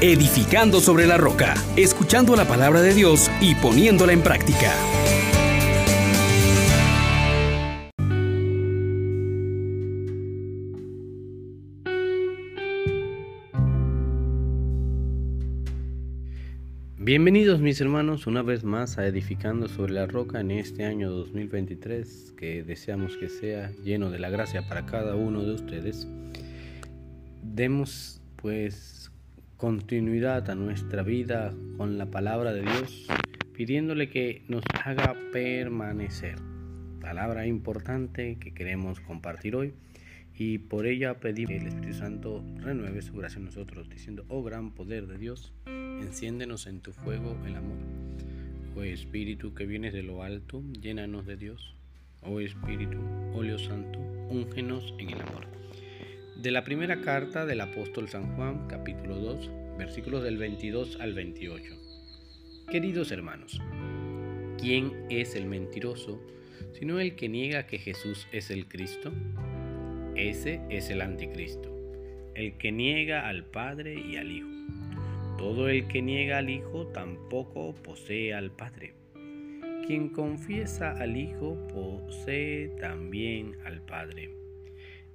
edificando sobre la roca, escuchando la palabra de Dios y poniéndola en práctica. Bienvenidos mis hermanos una vez más a Edificando sobre la Roca en este año 2023 que deseamos que sea lleno de la gracia para cada uno de ustedes. Demos pues continuidad a nuestra vida con la palabra de Dios pidiéndole que nos haga permanecer. Palabra importante que queremos compartir hoy y por ella pedimos que el Espíritu Santo renueve su gracia en nosotros, diciendo, oh gran poder de Dios, enciéndenos en tu fuego el amor. Oh Espíritu que vienes de lo alto, llénanos de Dios. Oh Espíritu, óleo santo, úngenos en el amor. De la primera carta del apóstol San Juan, capítulo 2, versículos del 22 al 28. Queridos hermanos, ¿quién es el mentiroso sino el que niega que Jesús es el Cristo? Ese es el anticristo, el que niega al Padre y al Hijo. Todo el que niega al Hijo tampoco posee al Padre. Quien confiesa al Hijo posee también al Padre.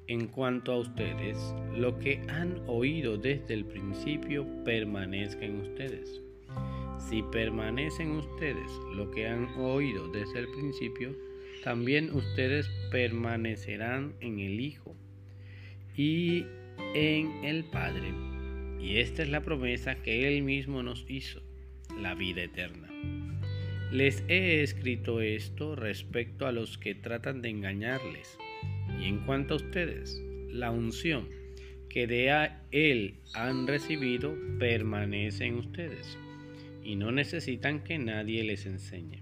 En cuanto a ustedes, lo que han oído desde el principio permanezca en ustedes. Si permanecen ustedes lo que han oído desde el principio, también ustedes permanecerán en el Hijo y en el Padre. Y esta es la promesa que Él mismo nos hizo, la vida eterna. Les he escrito esto respecto a los que tratan de engañarles. Y en cuanto a ustedes, la unción que de Él han recibido permanece en ustedes. Y no necesitan que nadie les enseñe.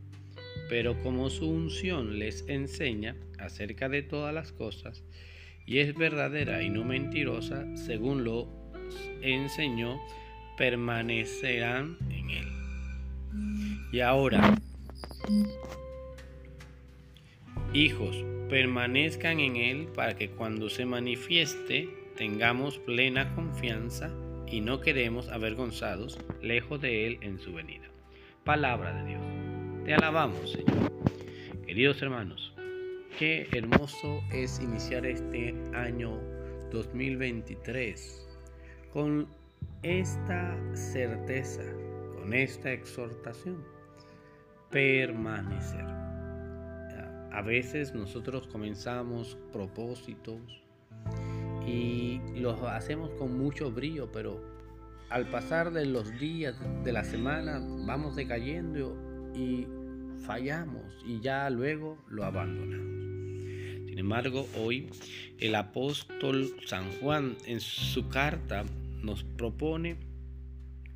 Pero como su unción les enseña acerca de todas las cosas, y es verdadera y no mentirosa, según lo enseñó, permanecerán en él. Y ahora, hijos, permanezcan en él para que cuando se manifieste tengamos plena confianza y no quedemos avergonzados lejos de él en su venida. Palabra de Dios. Te alabamos, Señor. Queridos hermanos, qué hermoso es iniciar este año 2023 con esta certeza, con esta exhortación. Permanecer. A veces nosotros comenzamos propósitos y los hacemos con mucho brillo, pero al pasar de los días de la semana vamos decayendo y fallamos y ya luego lo abandonamos. Sin embargo, hoy el apóstol San Juan en su carta nos propone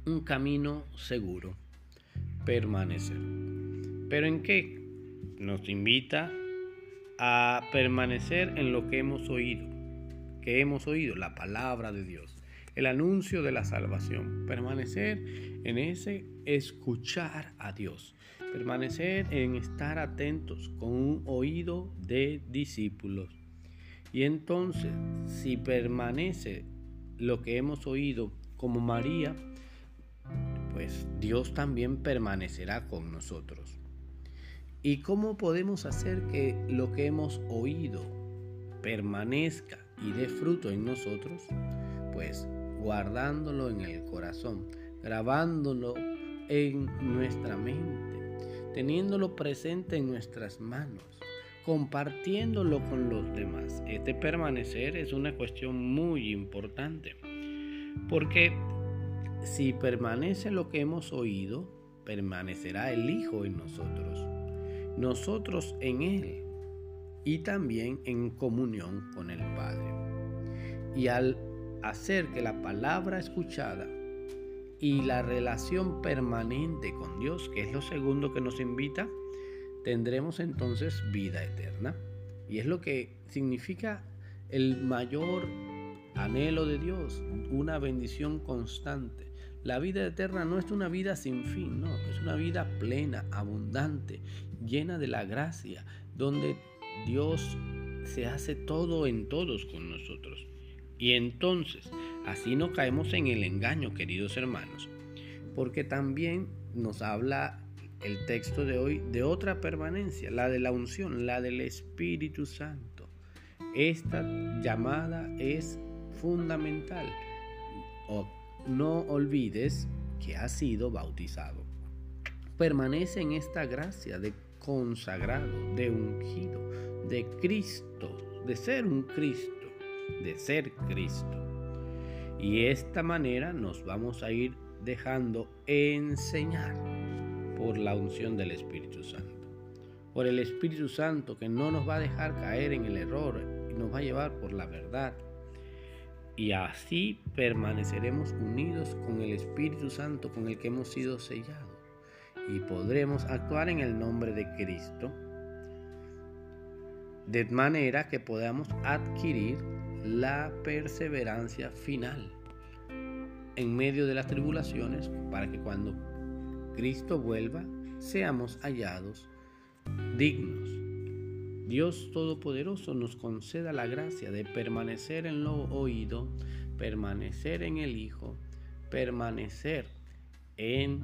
un camino seguro, permanecer. ¿Pero en qué? Nos invita a permanecer en lo que hemos oído, que hemos oído, la palabra de Dios, el anuncio de la salvación, permanecer en ese escuchar a Dios, permanecer en estar atentos con un oído de discípulos. Y entonces, si permanece lo que hemos oído como María, pues Dios también permanecerá con nosotros. ¿Y cómo podemos hacer que lo que hemos oído permanezca y dé fruto en nosotros? Pues guardándolo en el corazón, grabándolo en nuestra mente, teniéndolo presente en nuestras manos, compartiéndolo con los demás. Este permanecer es una cuestión muy importante, porque si permanece lo que hemos oído, permanecerá el Hijo en nosotros, nosotros en Él y también en comunión con el Padre. Y al hacer que la palabra escuchada y la relación permanente con Dios, que es lo segundo que nos invita, tendremos entonces vida eterna. Y es lo que significa el mayor anhelo de Dios, una bendición constante. La vida eterna no es una vida sin fin, no, es una vida plena, abundante, llena de la gracia, donde Dios se hace todo en todos con nosotros. Y entonces, así no caemos en el engaño, queridos hermanos, porque también nos habla el texto de hoy de otra permanencia, la de la unción, la del Espíritu Santo. Esta llamada es fundamental. No olvides que has sido bautizado. Permanece en esta gracia de consagrado, de ungido, de Cristo, de ser un Cristo, de ser Cristo. Y esta manera nos vamos a ir dejando enseñar por la unción del Espíritu Santo. Por el Espíritu Santo que no nos va a dejar caer en el error y nos va a llevar por la verdad. Y así permaneceremos unidos con el Espíritu Santo con el que hemos sido sellados. Y podremos actuar en el nombre de Cristo de manera que podamos adquirir la perseverancia final en medio de las tribulaciones para que cuando Cristo vuelva seamos hallados dignos. Dios Todopoderoso nos conceda la gracia de permanecer en lo oído, permanecer en el Hijo, permanecer en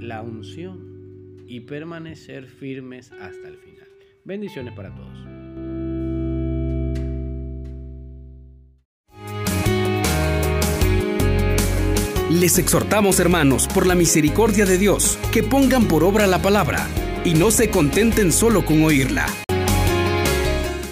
la unción y permanecer firmes hasta el final. Bendiciones para todos. Les exhortamos, hermanos, por la misericordia de Dios, que pongan por obra la palabra y no se contenten solo con oírla.